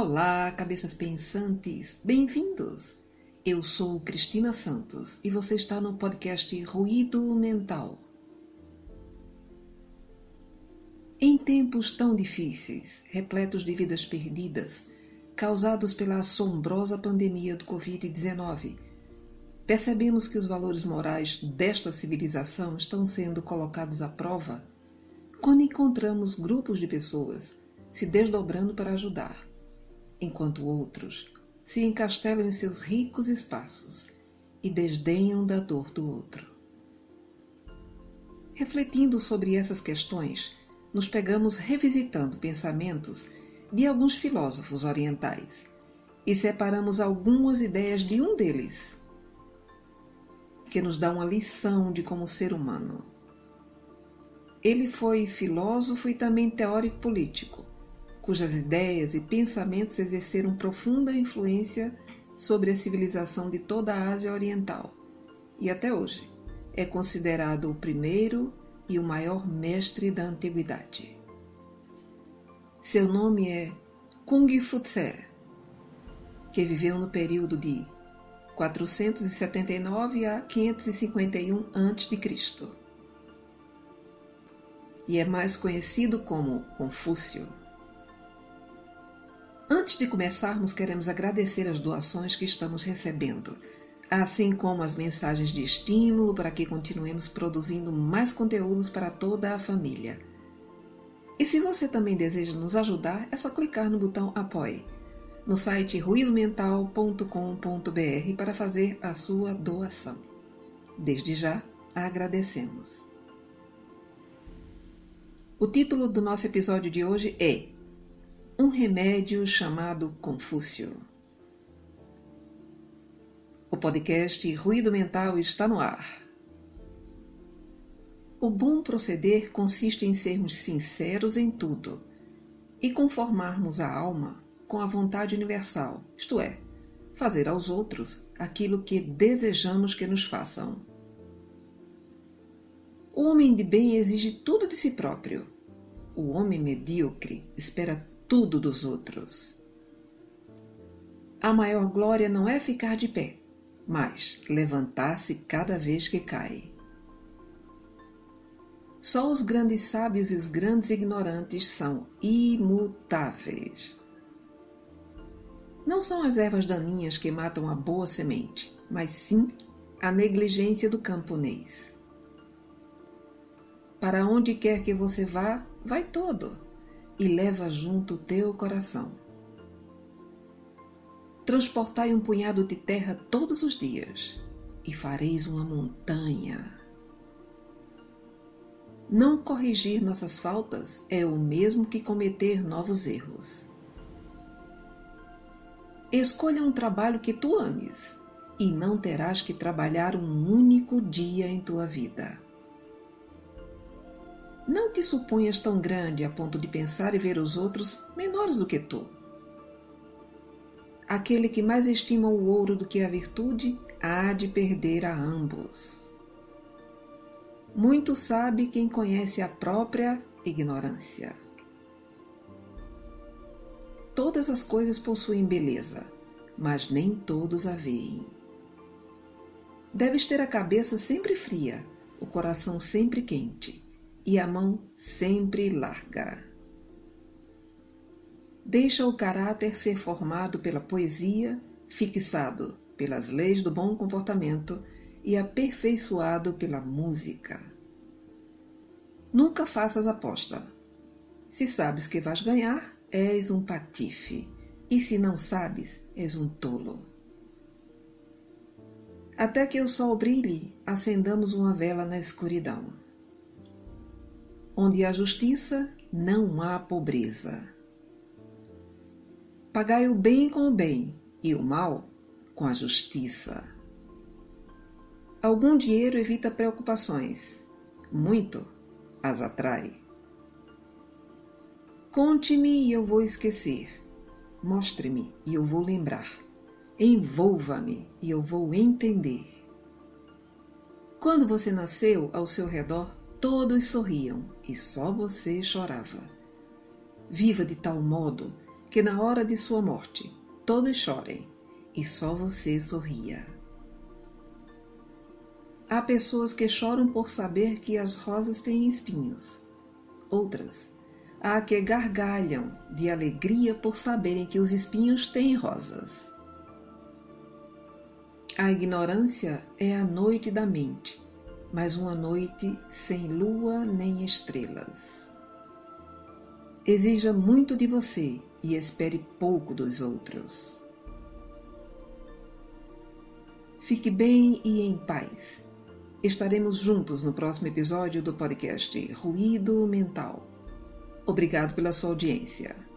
Olá, cabeças pensantes, bem-vindos! Eu sou Cristina Santos e você está no podcast Ruído Mental. Em tempos tão difíceis, repletos de vidas perdidas, causados pela assombrosa pandemia do Covid-19, percebemos que os valores morais desta civilização estão sendo colocados à prova quando encontramos grupos de pessoas se desdobrando para ajudar, enquanto outros se encastelam em seus ricos espaços e desdenham da dor do outro. Refletindo sobre essas questões, nos pegamos revisitando pensamentos de alguns filósofos orientais e separamos algumas ideias de um deles, que nos dá uma lição de como ser humano. Ele foi filósofo e também teórico político, cujas ideias e pensamentos exerceram profunda influência sobre a civilização de toda a Ásia Oriental e até hoje é considerado o primeiro e o maior mestre da antiguidade. Seu nome é Kung Fu-tse, que viveu no período de 479 a 551 a.C. e é mais conhecido como Confúcio. Antes de começarmos, queremos agradecer as doações que estamos recebendo assim como as mensagens de estímulo para que continuemos produzindo mais conteúdos para toda a família. E se você também deseja nos ajudar, é só clicar no botão Apoie no site ruidomental.com.br para fazer a sua doação. Desde já, agradecemos. O título do nosso episódio de hoje é Um remédio chamado Confúcio. O podcast Ruído Mental está no ar. O bom proceder consiste em sermos sinceros em tudo e conformarmos a alma com a vontade universal, isto é, fazer aos outros aquilo que desejamos que nos façam. O homem de bem exige tudo de si próprio. O homem medíocre espera tudo dos outros. A maior glória não é ficar de pé, mas levantar-se cada vez que cai. Só os grandes sábios e os grandes ignorantes são imutáveis. Não são as ervas daninhas que matam a boa semente, mas sim a negligência do camponês. Para onde quer que você vá, vai todo, e leva junto o teu coração transportai um punhado de terra todos os dias, e fareis uma montanha. Não corrigir nossas faltas é o mesmo que cometer novos erros. Escolha um trabalho que tu ames, e não terás que trabalhar um único dia em tua vida. Não te suponhas tão grande a ponto de pensar e ver os outros menores do que tu. Aquele que mais estima o ouro do que a virtude há de perder a ambos. Muito sabe quem conhece a própria ignorância. Todas as coisas possuem beleza, mas nem todos a veem. Deves ter a cabeça sempre fria, o coração sempre quente e a mão sempre larga. Deixa o caráter ser formado pela poesia, fixado pelas leis do bom comportamento e aperfeiçoado pela música. Nunca faças aposta. Se sabes que vais ganhar, és um patife, e se não sabes, és um tolo. Até que o sol brilhe, acendamos uma vela na escuridão. Onde há justiça, não há pobreza. Pagai o bem com o bem e o mal com a justiça. Algum dinheiro evita preocupações, muito as atrai. Conte-me e eu vou esquecer. Mostre-me e eu vou lembrar. Envolva-me e eu vou entender. Quando você nasceu, ao seu redor todos sorriam e só você chorava. Viva de tal modo que na hora de sua morte todos chorem e só você sorria. Há pessoas que choram por saber que as rosas têm espinhos. Outras, há que gargalham de alegria por saberem que os espinhos têm rosas. A ignorância é a noite da mente, mas uma noite sem lua nem estrelas. Exija muito de você e espere pouco dos outros. Fique bem e em paz. Estaremos juntos no próximo episódio do podcast Ruído Mental. Obrigado pela sua audiência.